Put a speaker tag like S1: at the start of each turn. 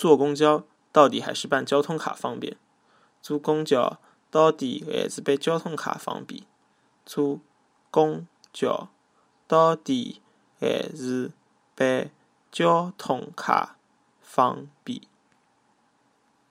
S1: 坐公交到底还是办交通卡方便？坐公交到底还是办交通卡方便坐公交到底还是办交通卡方便